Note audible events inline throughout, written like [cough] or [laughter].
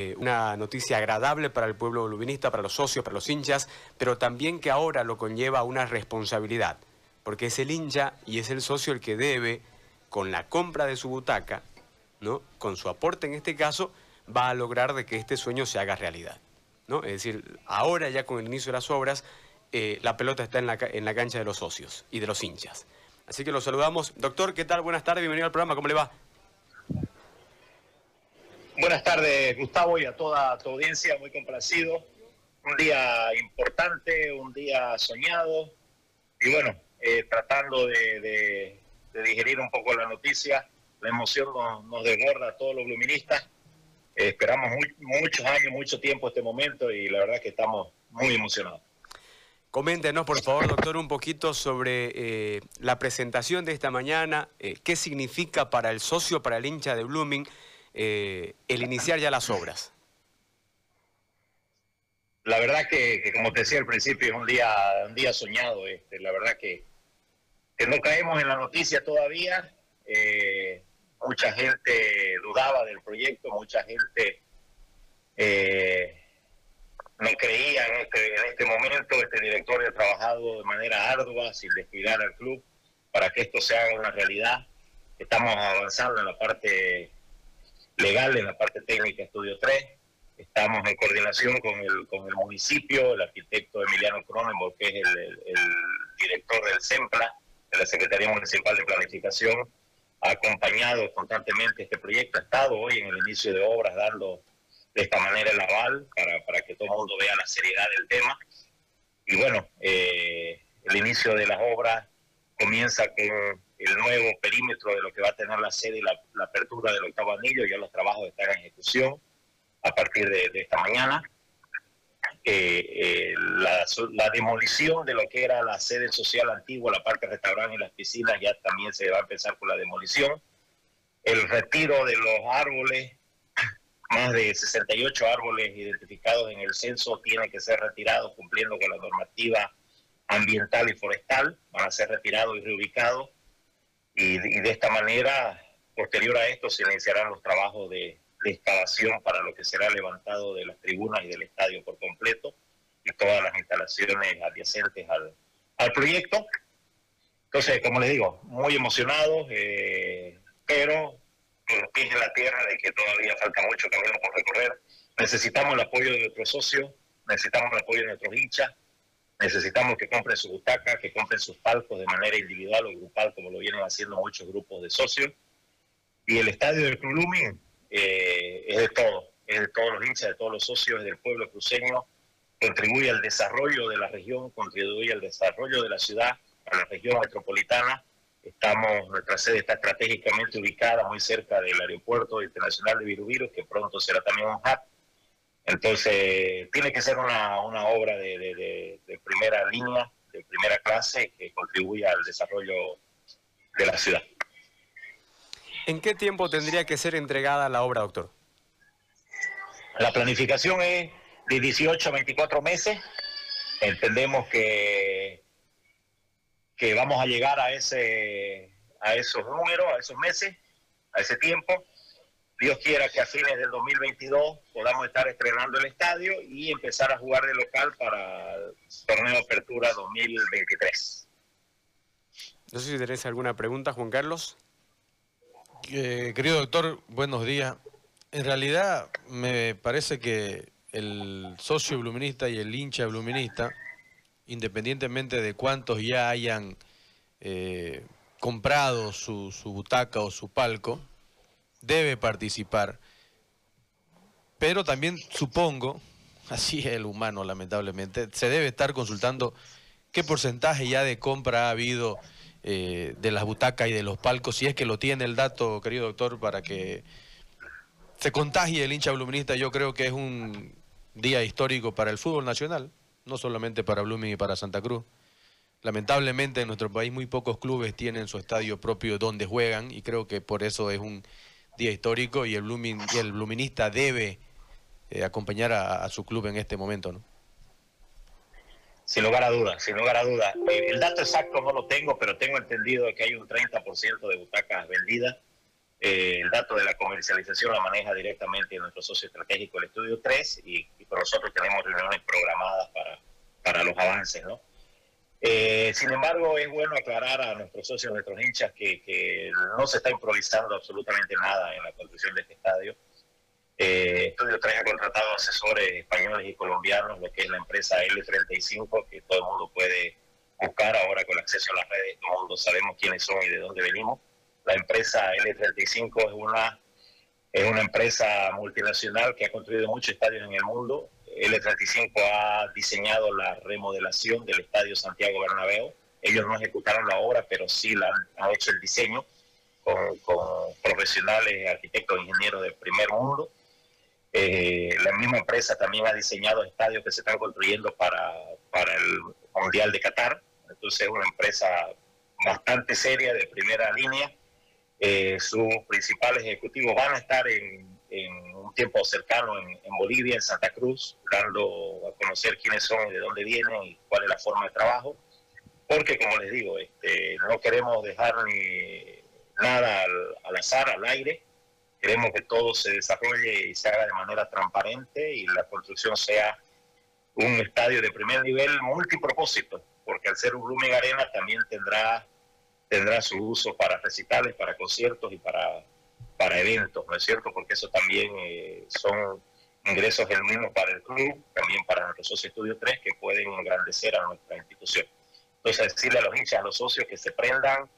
Eh, una noticia agradable para el pueblo bluminista, para los socios, para los hinchas, pero también que ahora lo conlleva una responsabilidad, porque es el hincha y es el socio el que debe, con la compra de su butaca, ¿no? con su aporte en este caso, va a lograr de que este sueño se haga realidad. ¿no? Es decir, ahora ya con el inicio de las obras, eh, la pelota está en la, en la cancha de los socios y de los hinchas. Así que los saludamos. Doctor, ¿qué tal? Buenas tardes, bienvenido al programa, ¿cómo le va? Buenas tardes, Gustavo, y a toda tu audiencia, muy complacido. Un día importante, un día soñado, y bueno, eh, tratando de, digerir un poco la noticia. La emoción nos, desborda a todos los luministas. Eh, esperamos muchos años, mucho tiempo este momento, y la verdad que estamos muy emocionados. Coméntenos, por favor, doctor, un poquito sobre eh, la presentación de esta mañana, qué significa para el socio, para el hincha de Blooming, eh, el iniciar ya las obras? La verdad que, como te decía al principio, es un día, un día soñado. Este. La verdad que, que no caemos en la noticia todavía. Eh, mucha gente dudaba del proyecto, mucha gente eh, no creía en este, en este momento. Este director ha trabajado de manera ardua, sin descuidar al club, para que esto se haga una realidad. Estamos avanzando en la parte legal en la parte técnica Estudio 3. Estamos en coordinación con el, con el municipio, el arquitecto Emiliano Cronenberg, que es el, director del CEMPLA, de la Secretaría Municipal de Planificación, ha acompañado constantemente este proyecto, ha estado hoy en el inicio de obras dando de esta manera el aval para, para que todo el mundo vea la seriedad del tema. Y bueno, eh, el inicio de las obras comienza con el nuevo perímetro de lo que va a tener la sede y la, apertura del octavo anillo, ya los trabajos están en ejecución a partir de, esta mañana. Eh, eh, la, demolición de lo que era la sede social antigua, la parte restaurante y las piscinas, ya también se va a empezar con la demolición. El retiro de los árboles, más de 68 árboles identificados en el censo, tienen que ser retirados cumpliendo con la normativa ambiental y forestal, van a ser retirados y reubicados y, de esta manera, posterior a esto, se iniciarán los trabajos de, excavación para lo que será levantado de las tribunas y del estadio por completo y todas las instalaciones adyacentes al, al proyecto. Entonces, como les digo, muy emocionados, eh, pero con los pies en la tierra de que todavía falta mucho camino por recorrer. Necesitamos el apoyo de nuestros socios, necesitamos el apoyo de nuestros hinchas, Necesitamos que compren su butaca, que compren sus palcos de manera individual o grupal, como lo vienen haciendo muchos grupos de socios. Y el estadio del Club eh, es de todo, es de todos los hinchas, de todos los socios, del pueblo cruceño, contribuye al desarrollo de la región, contribuye al desarrollo de la ciudad, a la región metropolitana. Estamos, nuestra sede está estratégicamente ubicada muy cerca del aeropuerto internacional de Virubiru, que pronto será también un hub entonces, tiene que ser una, una obra de, primera línea, de primera clase, que contribuya al desarrollo de la ciudad. ¿En qué tiempo tendría que ser entregada la obra, doctor? La planificación es de 18 a 24 meses. Entendemos que, que vamos a llegar a, ese, a esos números, a esos meses, a ese tiempo. Dios quiera que a fines del 2022 podamos estar estrenando el estadio y empezar a jugar de local para el torneo de apertura 2023. No sé si tenés alguna pregunta, Juan Carlos. Eh, querido doctor, buenos días. En realidad me parece que el socio bluminista y el hincha bluminista, independientemente de cuántos ya hayan eh, comprado su, su butaca o su palco, debe participar. Pero también supongo, [laughs] así es el humano lamentablemente, se debe estar consultando qué porcentaje ya de compra ha habido eh, de las butacas y de los palcos, si es que lo tiene el dato, querido doctor, para que se contagie el hincha bluminista. Yo creo que es un día histórico para el fútbol nacional, no solamente para Blooming y para Santa Cruz. Lamentablemente en nuestro país muy pocos clubes tienen su estadio propio donde juegan y creo que por eso es un histórico y el, Blooming, y el Bluminista debe eh, acompañar a, su club en este momento, ¿no? Sin lugar a dudas, sin lugar a dudas. Eh, el dato exacto no lo tengo, pero tengo entendido que hay un 30% de butacas vendidas. Eh, el dato de la comercialización la maneja directamente nuestro socio estratégico, el Estudio 3, y, por nosotros tenemos reuniones programadas para, para los avances, ¿no? Eh, sin embargo, es bueno aclarar a nuestros socios, a nuestros hinchas, que, que, no se está improvisando absolutamente nada en la construcción de este estadio. Eh, Estudio 3 ha contratado asesores españoles y colombianos, lo que es la empresa L35, que todo el mundo puede buscar ahora con acceso a las redes, todo el mundo sabemos quiénes son y de dónde venimos. La empresa L35 es una, es una empresa multinacional que ha construido muchos estadios en el mundo. L35 ha diseñado la remodelación del Estadio Santiago Bernabéu. Ellos no ejecutaron la obra, pero sí la han hecho el diseño con, con profesionales, arquitectos, ingenieros del primer mundo. Eh, la misma empresa también ha diseñado estadios que se están construyendo para, para el Mundial de Qatar. Entonces es una empresa bastante seria, de primera línea. Eh, sus principales ejecutivos van a estar en, un tiempo cercano en, Bolivia, en Santa Cruz, dando a conocer quiénes son y de dónde vienen y cuál es la forma de trabajo. Porque, como les digo, este, no queremos dejar ni nada al, al azar, al aire. Queremos que todo se desarrolle y se haga de manera transparente y la construcción sea un estadio de primer nivel multipropósito, porque al ser un Blooming Arena también tendrá, tendrá su uso para recitales, para conciertos y para, para eventos, ¿no es cierto? Porque eso también eh, son ingresos genuinos para el club, también para nuestro socio Estudio 3, que pueden engrandecer a nuestra institución. Entonces, decirle a los hinchas, a los socios que se prendan,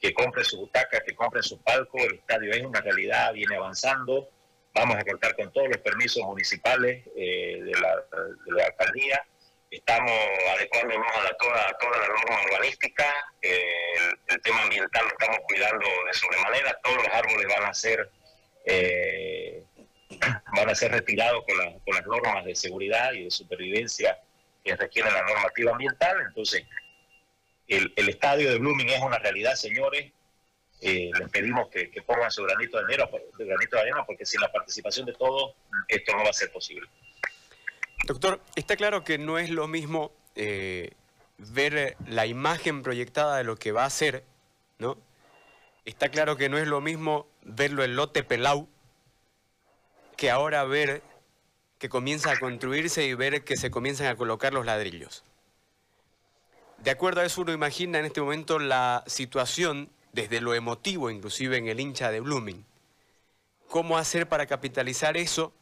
que compren su butaca, que compren su palco, el estadio es una realidad, viene avanzando, Vamos a contar con todos los permisos municipales eh, de, la, alcaldía. Estamos adecuándonos a, toda, toda la norma urbanística. Eh, el, tema ambiental lo estamos cuidando de sobremanera. Todos los árboles van a ser eh, van a ser retirados con, con las normas de seguridad y de supervivencia que requieren la normativa ambiental. Entonces, el, el estadio de Blooming es una realidad, señores eh, les pedimos que, pongan su granito de, arena, granito de arena porque sin la participación de todos esto no va a ser posible. Doctor, está claro que no es lo mismo eh, ver la imagen proyectada de lo que va a ser, ¿no? Está claro que no es lo mismo verlo en lote pelau que ahora ver que comienza a construirse y ver que se comienzan a colocar los ladrillos. De acuerdo a eso uno imagina en este momento la situación desde lo emotivo, inclusive en el hincha de Blooming. ¿Cómo hacer para capitalizar eso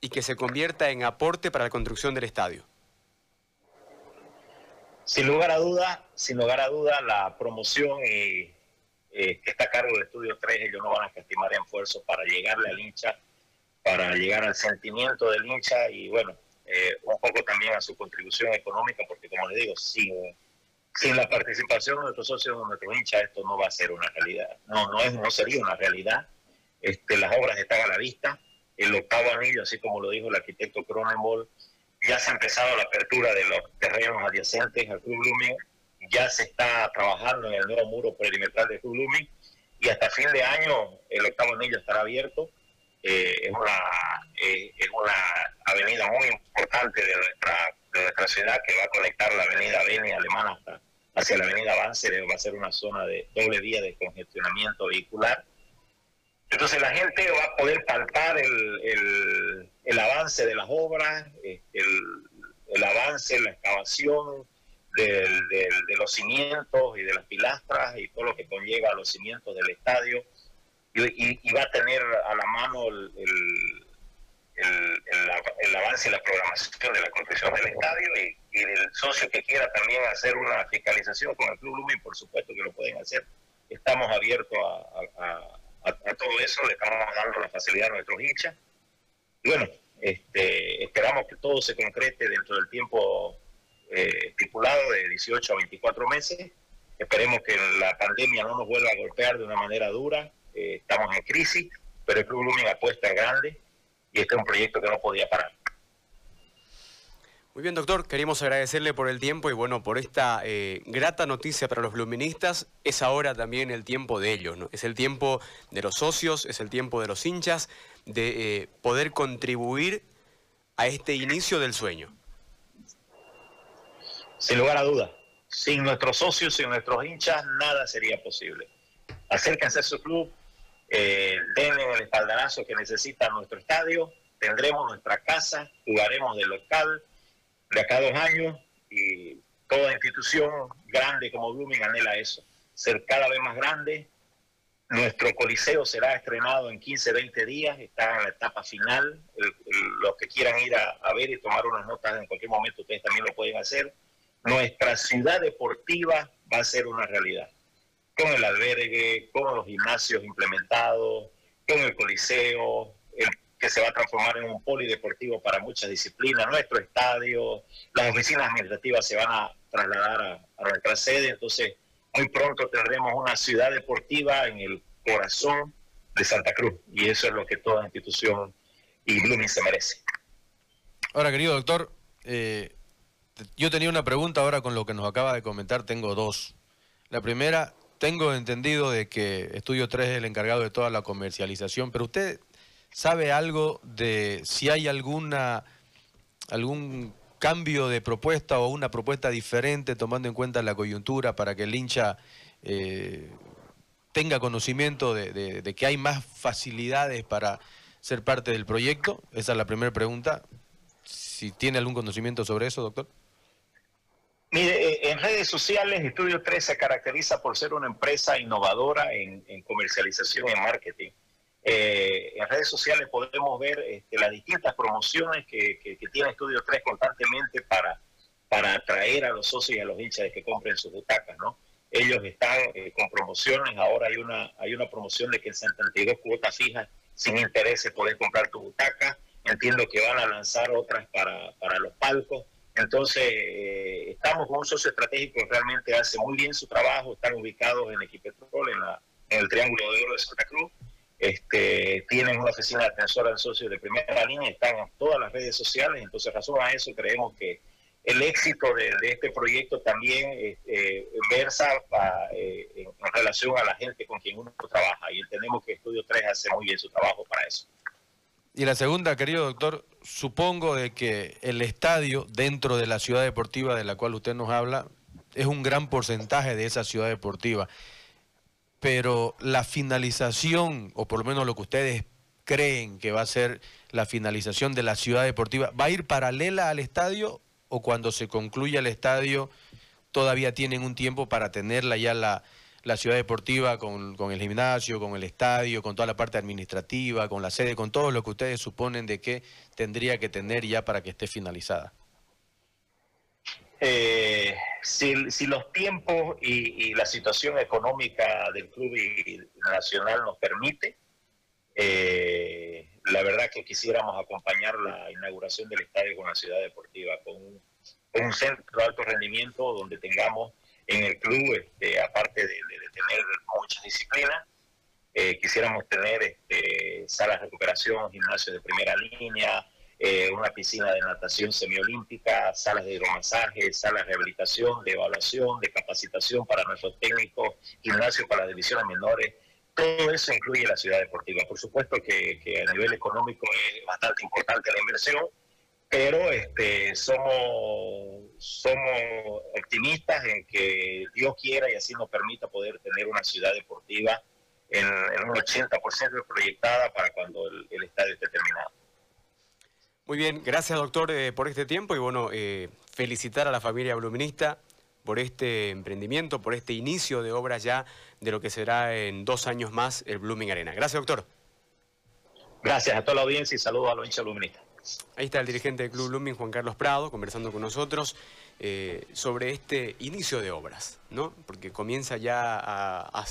y que se convierta en aporte para la construcción del estadio? Sin lugar a duda, sin lugar a duda, la promoción y, eh, que está a cargo del Estudio 3, ellos no van a estimar esfuerzos para llegarle al hincha, para llegar al sentimiento del hincha y bueno, eh, un poco también a su contribución económica, porque como les digo, sin sin la participación de nuestros socios, de nuestros hinchas, esto no va a ser una realidad. No, no, es, no sería una realidad. Este, las obras están a la vista. El octavo anillo, así como lo dijo el arquitecto Cronenbol, ya se ha empezado la apertura de los terrenos adyacentes al Club Blooming, ya se está trabajando en el nuevo muro perimetral del Club Blooming y hasta fin de año el octavo anillo estará abierto. Eh, es, una, eh, es una avenida muy importante de nuestra, de nuestra ciudad que va a conectar la avenida Beni alemana hasta, hacia la avenida Avance, va a ser una zona de doble vía de congestionamiento vehicular. Entonces la gente va a poder palpar el, el, avance de las obras, eh, el, el avance, la excavación del, de los cimientos y de las pilastras y todo lo que conlleva a los cimientos del estadio. Y, y, va a tener a la mano el, el, avance y la programación de la construcción del estadio y, y, del socio que quiera también hacer una fiscalización con el Club Lumen, por supuesto que lo pueden hacer. Estamos abiertos a, todo eso, le estamos dando la facilidad a nuestros hinchas. Y bueno, este, esperamos que todo se concrete dentro del tiempo eh, estipulado de 18 a 24 meses. Esperemos que la pandemia no nos vuelva a golpear de una manera dura. Eh, estamos en crisis, pero el Club Lumen apuesta grande y este es un proyecto que no podía parar. Muy bien, doctor, queríamos agradecerle por el tiempo y bueno, por esta eh, grata noticia para los luministas. Es ahora también el tiempo de ellos, ¿no? Es el tiempo de los socios, es el tiempo de los hinchas, de eh, poder contribuir a este inicio del sueño. Sin lugar a duda, sin nuestros socios, sin nuestros hinchas, nada sería posible. Acérquense a su club, eh, denle el espaldarazo que necesita nuestro estadio, tendremos nuestra casa, jugaremos de local de acá a dos años y toda institución grande como Blooming anhela eso, ser cada vez más grande. Nuestro coliseo será estrenado en 15, 20 días, está en la etapa final. los que quieran ir a, a, ver y tomar unas notas en cualquier momento, ustedes también lo pueden hacer. Nuestra ciudad deportiva va a ser una realidad con el albergue, con los gimnasios implementados, con el coliseo, el que se va a transformar en un polideportivo para muchas disciplinas, nuestro estadio, las oficinas administrativas se van a trasladar a, nuestra sede, entonces muy pronto tendremos una ciudad deportiva en el corazón de Santa Cruz y eso es lo que toda institución y Blooming se merece. Ahora, querido doctor, eh, yo tenía una pregunta ahora con lo que nos acaba de comentar, tengo dos. La primera, tengo entendido de que Estudio 3 es el encargado de toda la comercialización, pero usted sabe algo de si hay alguna algún cambio de propuesta o una propuesta diferente tomando en cuenta la coyuntura para que el hincha eh, tenga conocimiento de, que hay más facilidades para ser parte del proyecto? Esa es la primera pregunta. Si tiene algún conocimiento sobre eso, doctor. Mire, eh, en redes sociales, Estudio 3 se caracteriza por ser una empresa innovadora en, comercialización y en marketing. Eh, en redes sociales podemos ver este, las distintas promociones que, tiene Estudio 3 constantemente para, para atraer a los socios y a los hinchas de que compren sus butacas, ¿no? Ellos están eh, con promociones, ahora hay una, hay una promoción de que en 72 cuotas fijas sin intereses podés comprar tu butaca. Entiendo que van a lanzar otras para, para los palcos. Entonces, eh, estamos con un socio estratégico que realmente hace muy bien su trabajo, están ubicados en Equipetrol, en, la, en el Triángulo de Oro de Santa Cruz, este, tienen una oficina de atención de socios de primera línea, están en todas las redes sociales, entonces razón a eso creemos que el éxito de, este proyecto también este, versa eh, en, en relación a la gente con quien uno trabaja y entendemos que Estudio 3 hace muy bien su trabajo para eso. Y la segunda, querido doctor, supongo de que el estadio dentro de la ciudad deportiva de la cual usted nos habla es un gran porcentaje de esa ciudad deportiva. Pero la finalización, o por lo menos lo que ustedes creen que va a ser la finalización de la ciudad deportiva, ¿va a ir paralela al estadio o cuando se concluya el estadio todavía tienen un tiempo para tenerla ya la, la ciudad deportiva con, el gimnasio, con el estadio, con toda la parte administrativa, con la sede, con todo lo que ustedes suponen de que tendría que tener ya para que esté finalizada? Eh, si, los tiempos y, la situación económica del club nacional nos permite, eh, la verdad que quisiéramos acompañar la inauguración del estadio con la ciudad deportiva, con un centro de alto rendimiento donde tengamos en el club, este, aparte de, tener muchas disciplinas. Eh, quisiéramos tener este, salas de recuperación, gimnasios de primera línea, eh, una piscina de natación semiolímpica, salas de hidromasaje, salas de rehabilitación, de evaluación, de capacitación para nuestros técnicos, gimnasio para las divisiones menores. Todo eso incluye la ciudad deportiva. Por supuesto que, que a nivel económico es bastante importante la inversión, pero este, somos, somos optimistas en que Dios quiera y así nos permita poder tener una ciudad deportiva en, un 80% proyectada para cuando el, terminado. Muy bien, gracias doctor eh, por este tiempo y bueno, eh, felicitar a la familia bluminista por este emprendimiento, por este inicio de obra ya de lo que será en dos años más el Blooming Arena. Gracias doctor. Gracias a toda la audiencia y saludos a los hinchas bluministas. Ahí está el dirigente del Club Blooming, Juan Carlos Prado, conversando con nosotros eh, sobre este inicio de obras, ¿no? Porque comienza ya a hacer